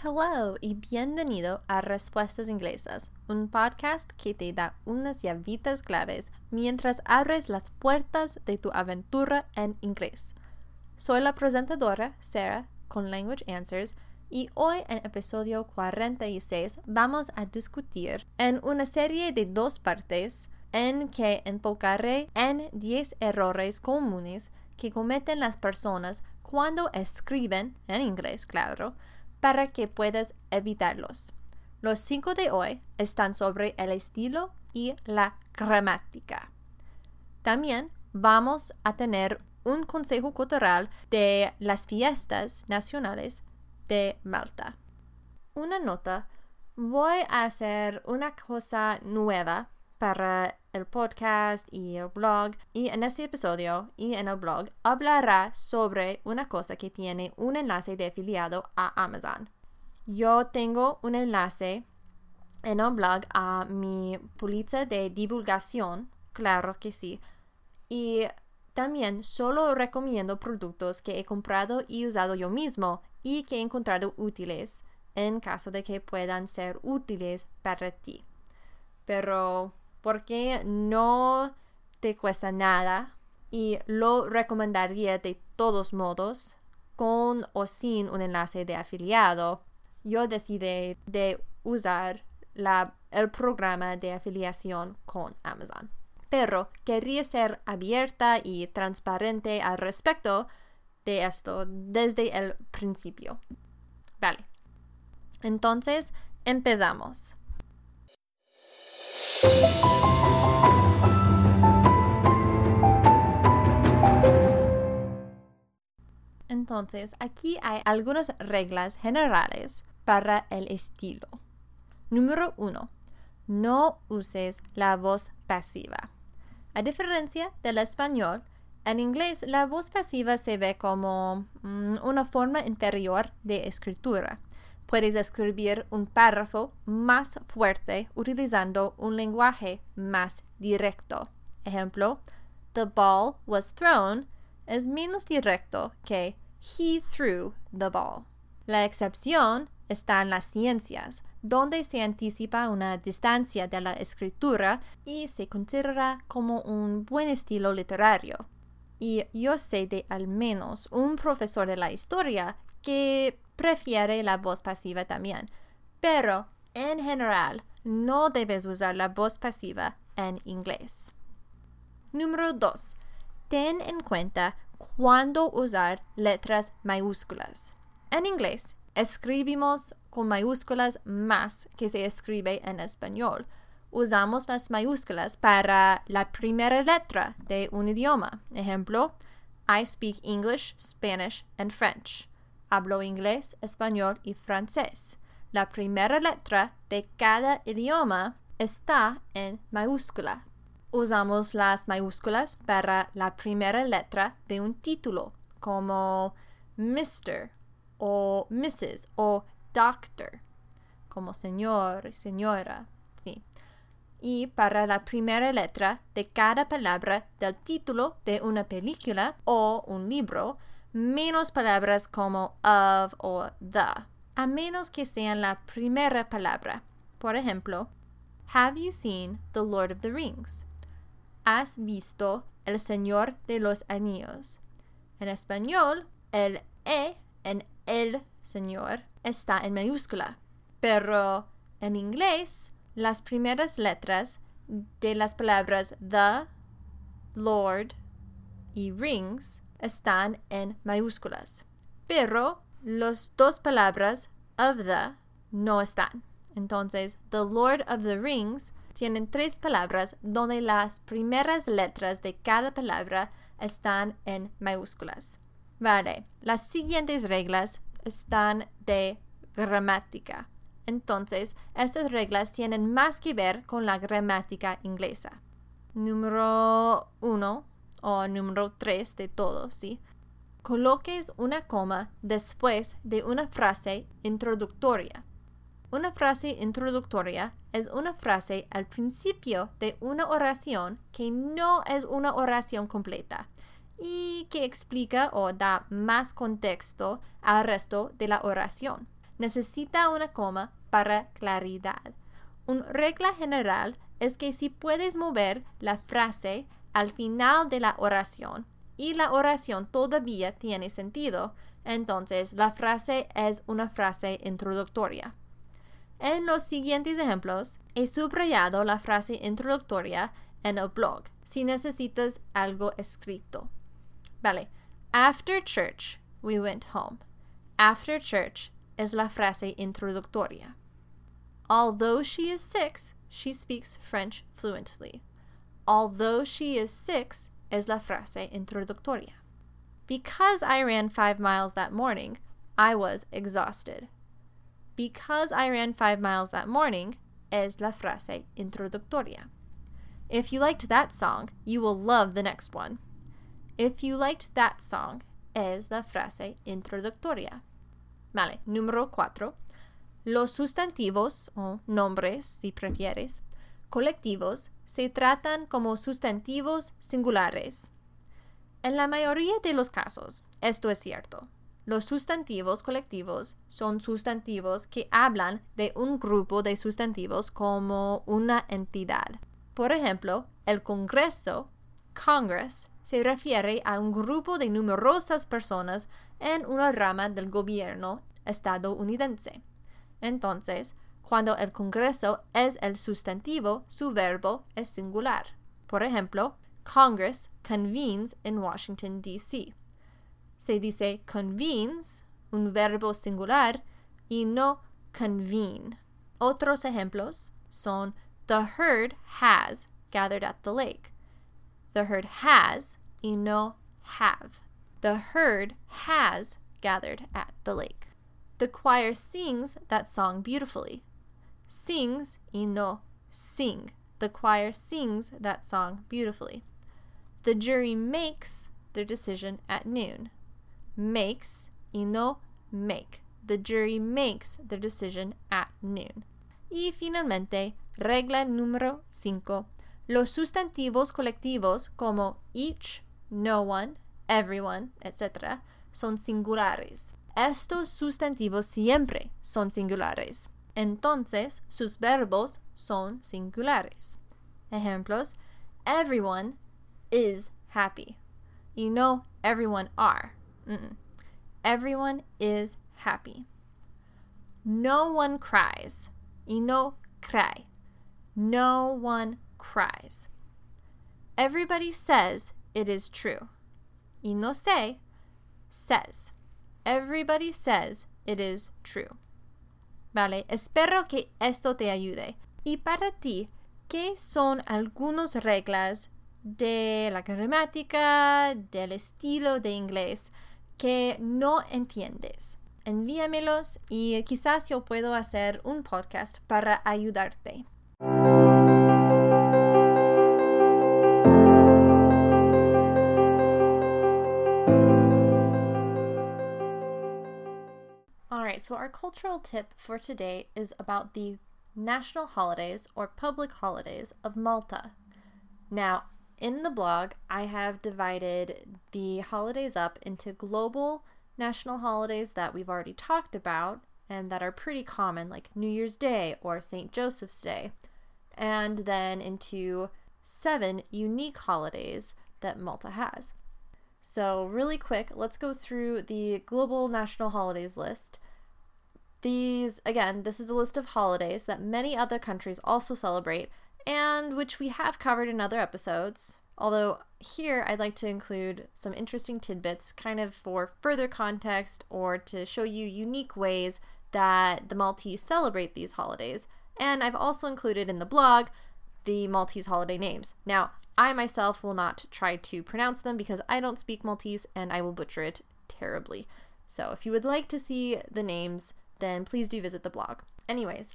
Hello y bienvenido a Respuestas Inglesas, un podcast que te da unas llavitas claves mientras abres las puertas de tu aventura en inglés. Soy la presentadora Sarah con Language Answers y hoy en episodio 46 vamos a discutir en una serie de dos partes en que enfocaré en 10 errores comunes que cometen las personas cuando escriben, en inglés claro, para que puedas evitarlos. Los cinco de hoy están sobre el estilo y la gramática. También vamos a tener un consejo cultural de las fiestas nacionales de Malta. Una nota, voy a hacer una cosa nueva para el podcast y el blog y en este episodio y en el blog hablará sobre una cosa que tiene un enlace de afiliado a Amazon. Yo tengo un enlace en el blog a mi póliza de divulgación, claro que sí, y también solo recomiendo productos que he comprado y usado yo mismo y que he encontrado útiles en caso de que puedan ser útiles para ti. Pero porque no te cuesta nada y lo recomendaría de todos modos con o sin un enlace de afiliado. Yo decidí de usar el programa de afiliación con Amazon. Pero quería ser abierta y transparente al respecto de esto desde el principio. Vale. Entonces, empezamos. Entonces, aquí hay algunas reglas generales para el estilo. Número 1. No uses la voz pasiva. A diferencia del español, en inglés la voz pasiva se ve como mm, una forma inferior de escritura. Puedes escribir un párrafo más fuerte utilizando un lenguaje más directo. Ejemplo, The ball was thrown es menos directo que He threw the ball. La excepción está en las ciencias, donde se anticipa una distancia de la escritura y se considera como un buen estilo literario. Y yo sé de al menos un profesor de la historia que prefiere la voz pasiva también. Pero, en general, no debes usar la voz pasiva en inglés. Número 2. Ten en cuenta cuándo usar letras mayúsculas. En inglés, escribimos con mayúsculas más que se escribe en español. Usamos las mayúsculas para la primera letra de un idioma. Ejemplo, I speak English, Spanish and French. Hablo inglés, español y francés. La primera letra de cada idioma está en mayúscula. Usamos las mayúsculas para la primera letra de un título, como Mr. o Mrs. o Doctor, como señor, señora, sí. Y para la primera letra de cada palabra del título de una película o un libro, menos palabras como of o the, a menos que sean la primera palabra. Por ejemplo, Have you seen The Lord of the Rings? ¿Has visto El Señor de los Anillos? En español, el E en el Señor está en mayúscula, pero en inglés, las primeras letras de las palabras the, Lord y rings están en mayúsculas, pero las dos palabras of the no están. Entonces, The Lord of the Rings tienen tres palabras donde las primeras letras de cada palabra están en mayúsculas. Vale, las siguientes reglas están de gramática. Entonces, estas reglas tienen más que ver con la gramática inglesa. Número uno o número 3 de todo, ¿sí? Coloques una coma después de una frase introductoria. Una frase introductoria es una frase al principio de una oración que no es una oración completa y que explica o da más contexto al resto de la oración. necesita una coma para claridad. Una regla general es que si puedes mover la frase al final de la oración y la oración todavía tiene sentido, entonces la frase es una frase introductoria. En los siguientes ejemplos, he subrayado la frase introductoria en el blog si necesitas algo escrito. Vale, after church, we went home. After church es la frase introductoria. Although she is six, she speaks French fluently. Although she is six es la frase introductoria. Because I ran five miles that morning, I was exhausted. Because I ran five miles that morning es la frase introductoria. If you liked that song, you will love the next one. If you liked that song es la frase introductoria. Vale, número cuatro. Los sustantivos o nombres, si prefieres, colectivos se tratan como sustantivos singulares. En la mayoría de los casos, esto es cierto. Los sustantivos colectivos son sustantivos que hablan de un grupo de sustantivos como una entidad. Por ejemplo, el Congreso, Congress, se refiere a un grupo de numerosas personas en una rama del gobierno estadounidense. Entonces, cuando el Congreso es el sustantivo, su verbo es singular. Por ejemplo, Congress convenes in Washington, D.C. Se dice convenes, un verbo singular, y no convene. Otros ejemplos son The herd has gathered at the lake. The herd has y no have. The herd has gathered at the lake. The choir sings that song beautifully. Sings y no sing. The choir sings that song beautifully. The jury makes their decision at noon. Makes y no make. The jury makes their decision at noon. Y finalmente, regla número 5. Los sustantivos colectivos como each, no one, everyone, etc., son singulares. Estos sustantivos siempre son singulares. Entonces, sus verbos son singulares. Ejemplos: Everyone is happy. Y no everyone are. Mm -mm. Everyone is happy. No one cries. Y no cry. No one cries. Everybody says it is true. Y no say says. Everybody says it is true. Vale, espero que esto te ayude. Y para ti, ¿qué son algunas reglas de la gramática, del estilo de inglés que no entiendes? Envíamelos y quizás yo puedo hacer un podcast para ayudarte. Right, so our cultural tip for today is about the national holidays or public holidays of Malta. Now, in the blog, I have divided the holidays up into global national holidays that we've already talked about and that are pretty common, like New Year's Day or St. Joseph's Day, and then into seven unique holidays that Malta has. So, really quick, let's go through the global national holidays list. These, again, this is a list of holidays that many other countries also celebrate and which we have covered in other episodes. Although, here I'd like to include some interesting tidbits, kind of for further context or to show you unique ways that the Maltese celebrate these holidays. And I've also included in the blog the Maltese holiday names. Now, I myself will not try to pronounce them because I don't speak Maltese and I will butcher it terribly. So, if you would like to see the names, then please do visit the blog. Anyways,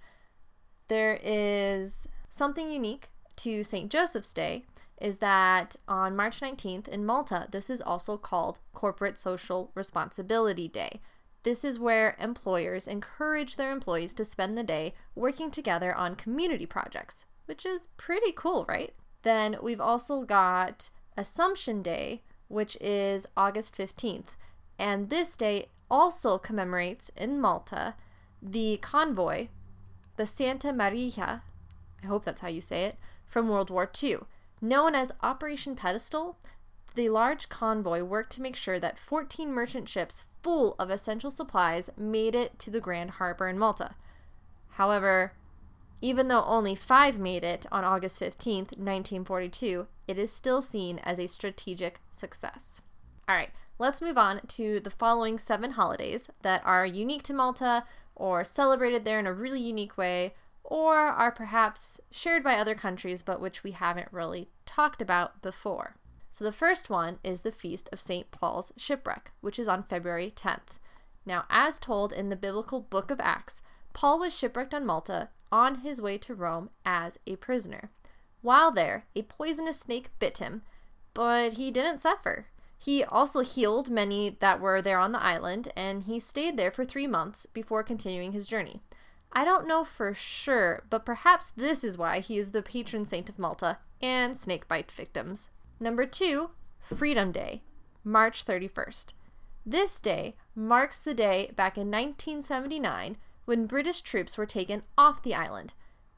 there is something unique to St. Joseph's Day is that on March 19th in Malta, this is also called Corporate Social Responsibility Day. This is where employers encourage their employees to spend the day working together on community projects, which is pretty cool, right? Then we've also got Assumption Day, which is August 15th. And this day also commemorates in Malta the convoy, the Santa Maria, I hope that's how you say it, from World War II. Known as Operation Pedestal, the large convoy worked to make sure that 14 merchant ships full of essential supplies made it to the Grand Harbor in Malta. However, even though only five made it on August 15th, 1942, it is still seen as a strategic success. All right, let's move on to the following seven holidays that are unique to Malta or celebrated there in a really unique way or are perhaps shared by other countries but which we haven't really talked about before. So the first one is the Feast of St. Paul's Shipwreck, which is on February 10th. Now, as told in the biblical book of Acts, Paul was shipwrecked on Malta on his way to Rome as a prisoner. While there, a poisonous snake bit him, but he didn't suffer. He also healed many that were there on the island, and he stayed there for three months before continuing his journey. I don't know for sure, but perhaps this is why he is the patron saint of Malta and snakebite victims. Number two, Freedom Day, March 31st. This day marks the day back in 1979 when British troops were taken off the island.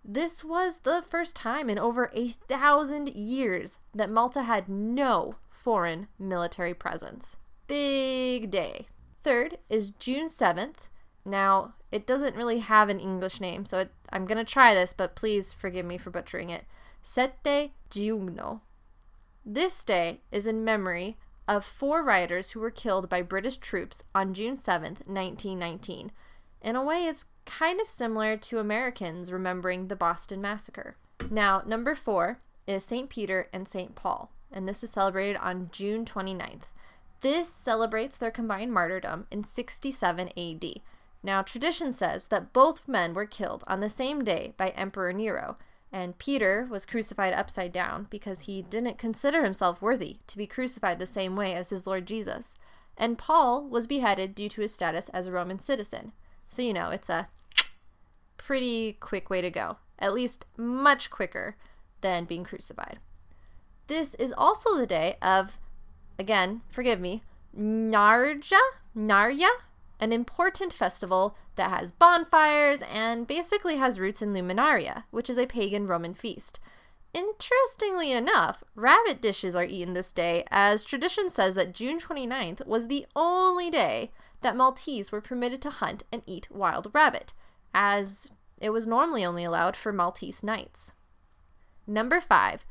This was the first time in over a thousand years that Malta had no foreign military presence. Big day. Third is June 7th. Now, it doesn't really have an English name, so it, I'm going to try this, but please forgive me for butchering it. Sette Giugno. This day is in memory of four riders who were killed by British troops on June 7th, 1919. In a way, it's kind of similar to Americans remembering the Boston Massacre. Now, number four is St. Peter and St. Paul, and this is celebrated on June 29th. This celebrates their combined martyrdom in 67 AD. Now, tradition says that both men were killed on the same day by Emperor Nero, and Peter was crucified upside down because he didn't consider himself worthy to be crucified the same way as his Lord Jesus. And Paul was beheaded due to his status as a Roman citizen. So, you know, it's a pretty quick way to go, at least much quicker than being crucified. This is also the day of, again, forgive me, Narja, Narya, an important festival that has bonfires and basically has roots in Luminaria, which is a pagan Roman feast. Interestingly enough, rabbit dishes are eaten this day, as tradition says that June 29th was the only day that Maltese were permitted to hunt and eat wild rabbit, as it was normally only allowed for Maltese knights. Number 5.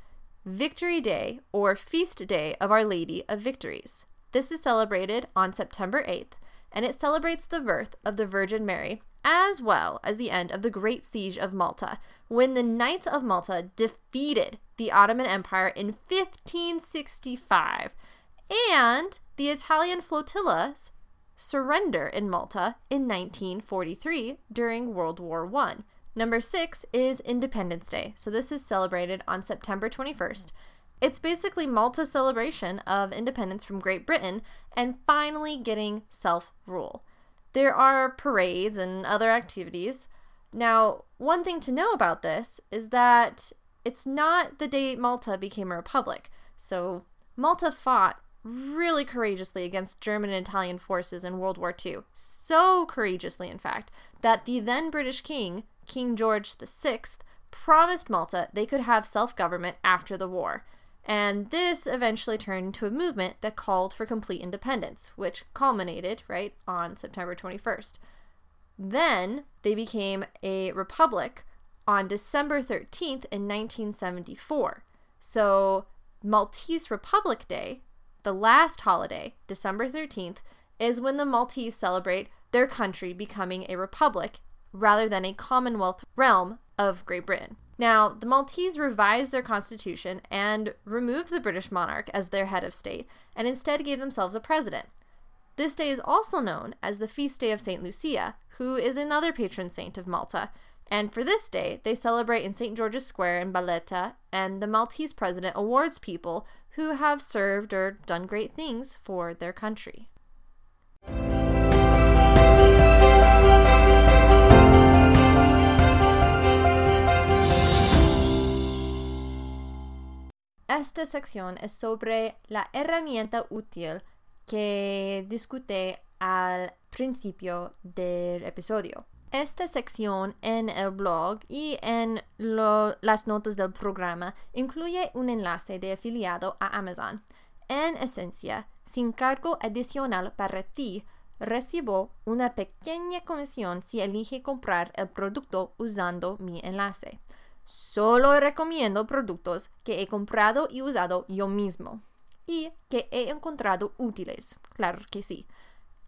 Victory Day or Feast Day of Our Lady of Victories. This is celebrated on September 8th, and it celebrates the birth of the Virgin Mary as well as the end of the Great Siege of Malta, when the Knights of Malta defeated the Ottoman Empire in 1565, and the Italian flotillas surrender in Malta in 1943 during World War I. Number six is Independence Day. So this is celebrated on September 21st. It's basically Malta's celebration of independence from Great Britain and finally getting self rule. There are parades and other activities. Now, one thing to know about this is that it's not the day Malta became a republic. So, Malta fought really courageously against German and Italian forces in World War II. So courageously, in fact, that the then British king, King George VI, promised Malta they could have self government after the war. And this eventually turned into a movement that called for complete independence, which culminated, right, on September 21st. Then they became a republic on December 13th in 1974. So, Maltese Republic Day the last holiday, December 13th, is when the Maltese celebrate their country becoming a republic rather than a Commonwealth realm of Great Britain. Now, the Maltese revised their constitution and removed the British monarch as their head of state and instead gave themselves a president. This day is also known as the feast day of St. Lucia, who is another patron saint of Malta. And for this day, they celebrate in St. George's Square in Barletta, and the Maltese president awards people who have served or done great things for their country. Esta sección es sobre la herramienta útil que discuté al principio del episodio. Esta sección en el blog y en las notas del programa incluye un enlace de afiliado a Amazon. En esencia, sin cargo adicional para ti, recibo una pequeña comisión si elige comprar el producto usando mi enlace. Solo recomiendo productos que he comprado y usado yo mismo y que he encontrado útiles, claro que sí,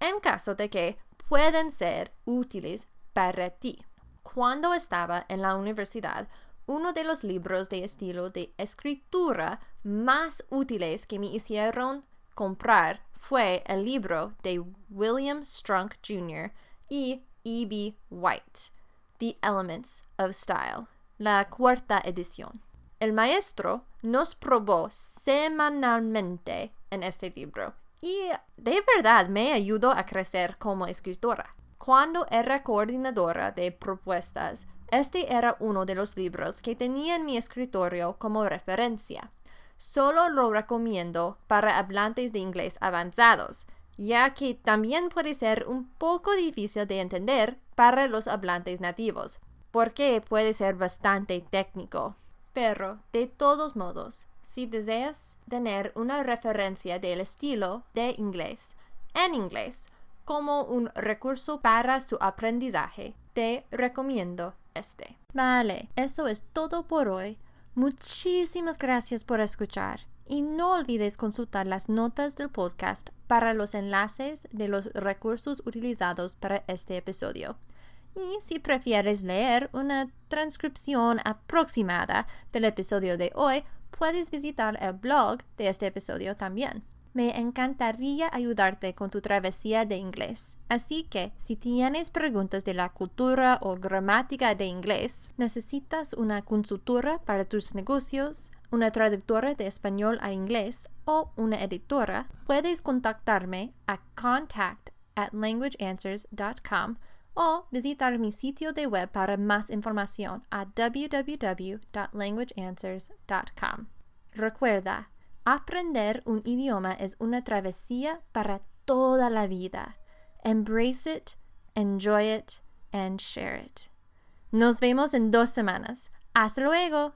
en caso de que pueden ser útiles para ti. Cuando estaba en la universidad, uno de los libros de estilo de escritura más útiles que me hicieron comprar fue el libro de William Strunk Jr. y E.B. White, The Elements of Style, la cuarta edición. El maestro nos probó semanalmente en este libro y de verdad me ayudó a crecer como escritora. Cuando era coordinadora de propuestas, este era uno de los libros que tenía en mi escritorio como referencia. Solo lo recomiendo para hablantes de inglés avanzados, ya que también puede ser un poco difícil de entender para los hablantes nativos, porque puede ser bastante técnico. Pero, de todos modos, si deseas tener una referencia del estilo de inglés en inglés como un recurso para su aprendizaje, te recomiendo este. Vale, eso es todo por hoy. Muchísimas gracias por escuchar y no olvides consultar las notas del podcast para los enlaces de los recursos utilizados para este episodio. Y si prefieres leer una transcripción aproximada del episodio de hoy, puedes visitar el blog de este episodio también. Me encantaría ayudarte con tu travesía de inglés. Así que, si tienes preguntas de la cultura o gramática de inglés, necesitas una consultora para tus negocios, una traductora de español a inglés o una editora, puedes contactarme a contact at languageanswers.com o visitar mi sitio de web para más información a www.languageanswers.com. Recuerda, aprender un idioma es una travesía para toda la vida. Embrace it, enjoy it, and share it. Nos vemos en dos semanas. Hasta luego.